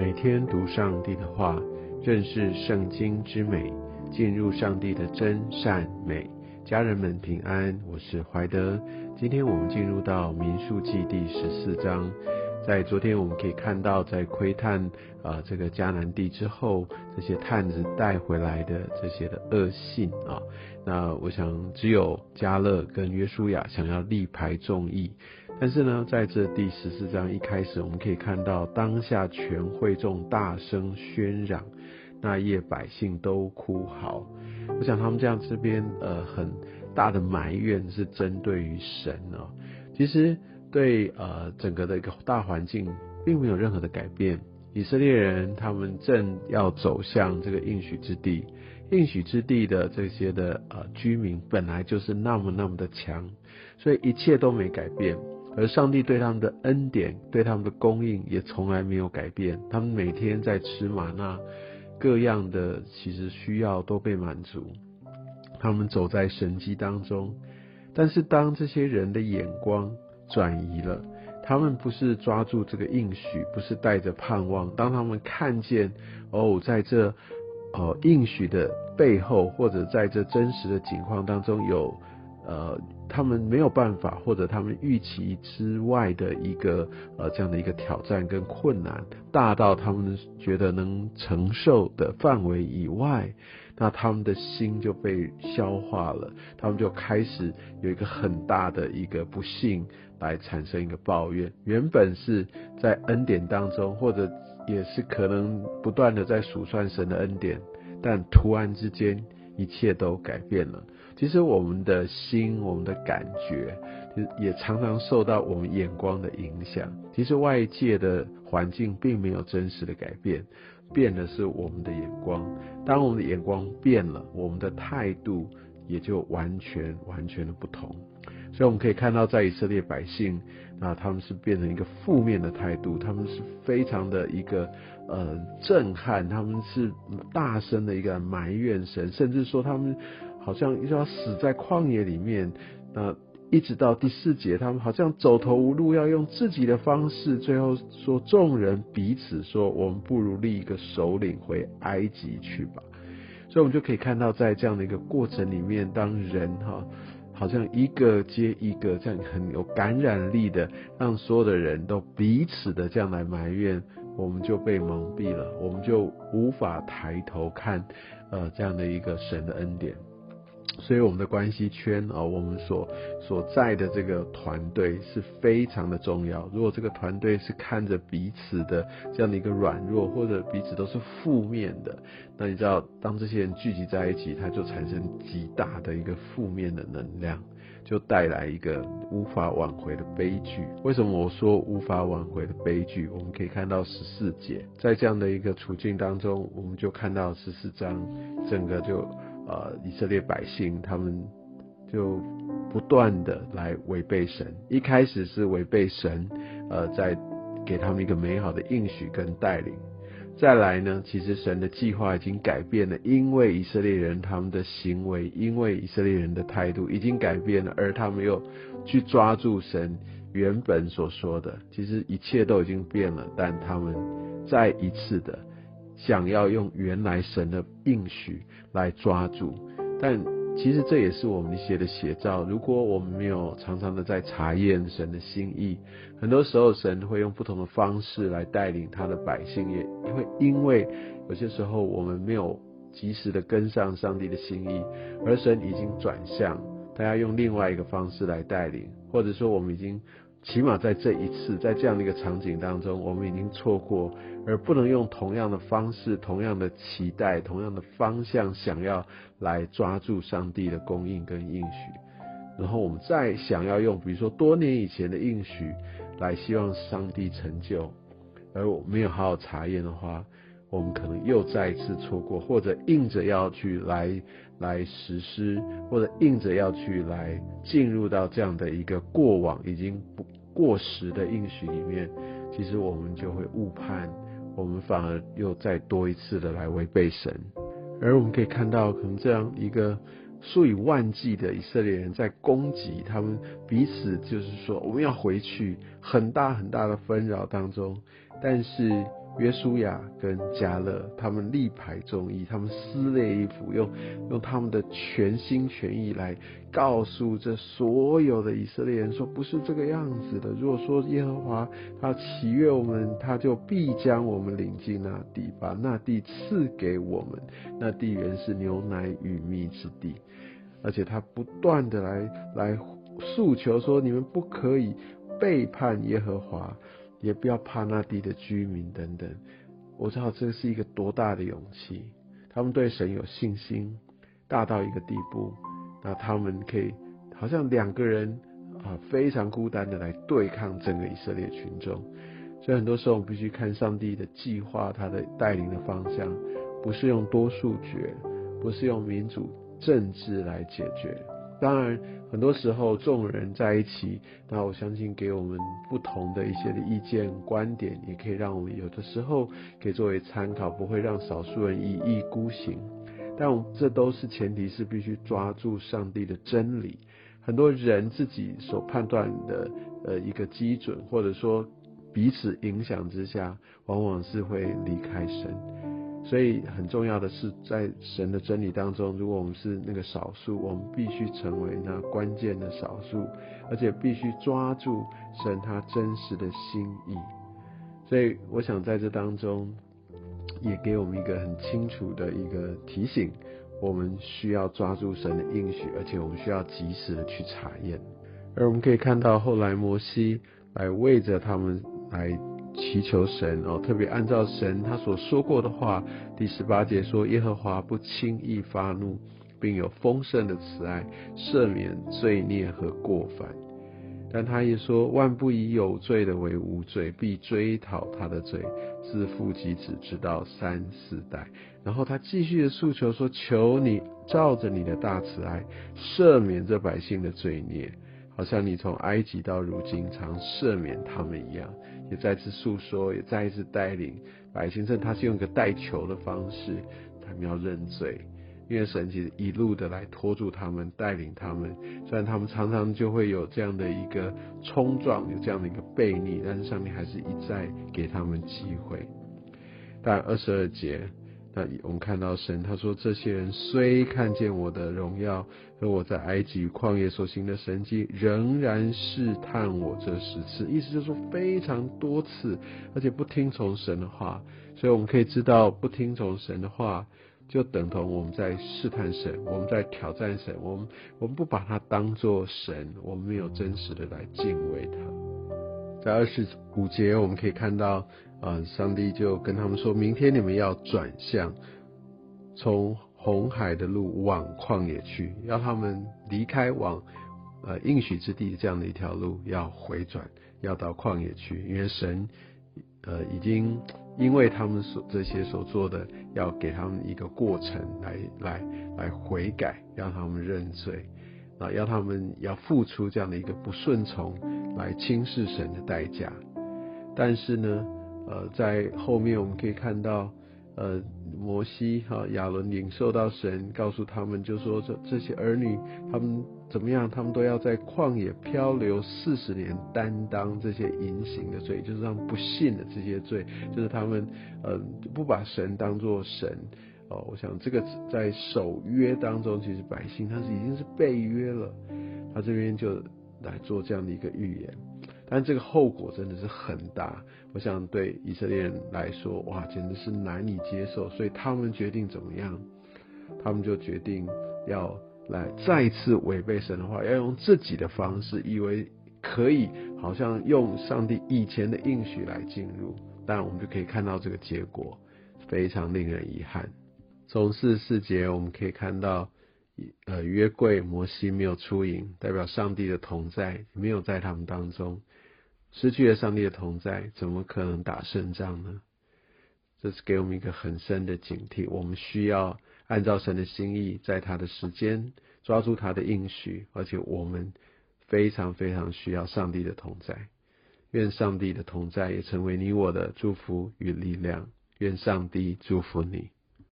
每天读上帝的话，认识圣经之美，进入上帝的真善美。家人们平安，我是怀德。今天我们进入到民数记第十四章。在昨天我们可以看到，在窥探啊这个迦南地之后，这些探子带回来的这些的恶信啊，那我想只有加勒跟约书亚想要力排众议。但是呢，在这第十四章一开始，我们可以看到当下全会众大声喧嚷，那夜百姓都哭嚎。我想他们这样这边呃很大的埋怨是针对于神哦。其实对呃整个的一个大环境并没有任何的改变。以色列人他们正要走向这个应许之地，应许之地的这些的呃居民本来就是那么那么的强，所以一切都没改变。而上帝对他们的恩典、对他们的供应也从来没有改变。他们每天在吃玛纳，各样的其实需要都被满足。他们走在神迹当中，但是当这些人的眼光转移了，他们不是抓住这个应许，不是带着盼望。当他们看见哦，在这呃应许的背后，或者在这真实的景况当中有。呃，他们没有办法，或者他们预期之外的一个呃这样的一个挑战跟困难，大到他们觉得能承受的范围以外，那他们的心就被消化了，他们就开始有一个很大的一个不幸来产生一个抱怨。原本是在恩典当中，或者也是可能不断的在数算神的恩典，但突然之间一切都改变了。其实我们的心，我们的感觉，也常常受到我们眼光的影响。其实外界的环境并没有真实的改变，变的是我们的眼光。当我们的眼光变了，我们的态度也就完全完全的不同。所以我们可以看到，在以色列百姓，那他们是变成一个负面的态度，他们是非常的一个呃震撼，他们是大声的一个埋怨神，甚至说他们。好像要死在旷野里面，那一直到第四节，他们好像走投无路，要用自己的方式，最后说众人彼此说，我们不如立一个首领回埃及去吧。所以，我们就可以看到，在这样的一个过程里面，当人哈，好像一个接一个这样很有感染力的，让所有的人都彼此的这样来埋怨，我们就被蒙蔽了，我们就无法抬头看，呃，这样的一个神的恩典。所以我们的关系圈啊，我们所所在的这个团队是非常的重要。如果这个团队是看着彼此的这样的一个软弱，或者彼此都是负面的，那你知道，当这些人聚集在一起，它就产生极大的一个负面的能量，就带来一个无法挽回的悲剧。为什么我说无法挽回的悲剧？我们可以看到十四节，在这样的一个处境当中，我们就看到十四章整个就。呃，以色列百姓他们就不断的来违背神，一开始是违背神，呃，在给他们一个美好的应许跟带领。再来呢，其实神的计划已经改变了，因为以色列人他们的行为，因为以色列人的态度已经改变了，而他们又去抓住神原本所说的，其实一切都已经变了，但他们再一次的。想要用原来神的应许来抓住，但其实这也是我们一些的写照。如果我们没有常常的在查验神的心意，很多时候神会用不同的方式来带领他的百姓，也会因为有些时候我们没有及时的跟上上帝的心意，而神已经转向，他要用另外一个方式来带领，或者说我们已经。起码在这一次，在这样的一个场景当中，我们已经错过，而不能用同样的方式、同样的期待、同样的方向，想要来抓住上帝的供应跟应许。然后我们再想要用，比如说多年以前的应许，来希望上帝成就，而我没有好好查验的话。我们可能又再一次错过，或者硬着要去来来实施，或者硬着要去来进入到这样的一个过往已经不过时的应许里面，其实我们就会误判，我们反而又再多一次的来违背神。而我们可以看到，可能这样一个数以万计的以色列人在攻击他们彼此，就是说我们要回去，很大很大的纷扰当中，但是。约书亚跟加勒，他们力排众议，他们撕裂衣服，用用他们的全心全意来告诉这所有的以色列人说，不是这个样子的。如果说耶和华他喜悦我们，他就必将我们领进那地，把那地赐给我们。那地原是牛奶与蜜之地，而且他不断的来来诉求说，你们不可以背叛耶和华。也不要怕那地的居民等等，我知道这是一个多大的勇气。他们对神有信心，大到一个地步，那他们可以好像两个人啊，非常孤单的来对抗整个以色列群众。所以很多时候我们必须看上帝的计划，他的带领的方向，不是用多数决，不是用民主政治来解决。当然，很多时候众人在一起，那我相信给我们不同的一些的意见观点，也可以让我们有的时候可以作为参考，不会让少数人一意孤行。但这都是前提是必须抓住上帝的真理。很多人自己所判断的呃一个基准，或者说彼此影响之下，往往是会离开神。所以很重要的是，在神的真理当中，如果我们是那个少数，我们必须成为那关键的少数，而且必须抓住神他真实的心意。所以，我想在这当中，也给我们一个很清楚的一个提醒：我们需要抓住神的应许，而且我们需要及时的去查验。而我们可以看到，后来摩西来为着他们来。祈求神哦，特别按照神他所说过的话，第十八节说：耶和华不轻易发怒，并有丰盛的慈爱，赦免罪孽和过犯。但他也说：万不以有罪的为无罪，必追讨他的罪，自父及子，直到三四代。然后他继续的诉求说：求你照着你的大慈爱，赦免这百姓的罪孽。好像你从埃及到如今常赦免他们一样，也再次诉说，也再一次带领百姓。这他是用一个带球的方式，他们要认罪，因为神其实一路的来拖住他们，带领他们。虽然他们常常就会有这样的一个冲撞，有这样的一个背逆，但是上面还是一再给他们机会。但二十二节。那我们看到神，他说：“这些人虽看见我的荣耀和我在埃及旷野所行的神迹，仍然试探我这十次。”意思就是说非常多次，而且不听从神的话。所以我们可以知道，不听从神的话，就等同我们在试探神，我们在挑战神。我们我们不把它当作神，我们没有真实的来敬畏他。在二十五节，我们可以看到。啊！上帝就跟他们说：“明天你们要转向，从红海的路往旷野去，要他们离开往呃应许之地这样的一条路，要回转，要到旷野去。因为神呃已经因为他们所这些所做的，要给他们一个过程来来来悔改，让他们认罪啊，要他们要付出这样的一个不顺从来轻视神的代价。但是呢？”呃，在后面我们可以看到，呃，摩西哈亚伦领受到神告诉他们，就说这这些儿女他们怎么样，他们都要在旷野漂流四十年，担当这些隐形的罪，就是让不信的这些罪，就是他们呃不把神当作神哦。我想这个在守约当中，其实百姓他是已经是被约了，他这边就来做这样的一个预言。但这个后果真的是很大，我想对以色列人来说，哇，简直是难以接受。所以他们决定怎么样？他们就决定要来再次违背神的话，要用自己的方式，以为可以好像用上帝以前的应许来进入。当然，我们就可以看到这个结果非常令人遗憾。从四十四节我们可以看到，呃，约柜摩西没有出营，代表上帝的同在没有在他们当中。失去了上帝的同在，怎么可能打胜仗呢？这是给我们一个很深的警惕。我们需要按照神的心意，在他的时间抓住他的应许，而且我们非常非常需要上帝的同在。愿上帝的同在也成为你我的祝福与力量。愿上帝祝福你。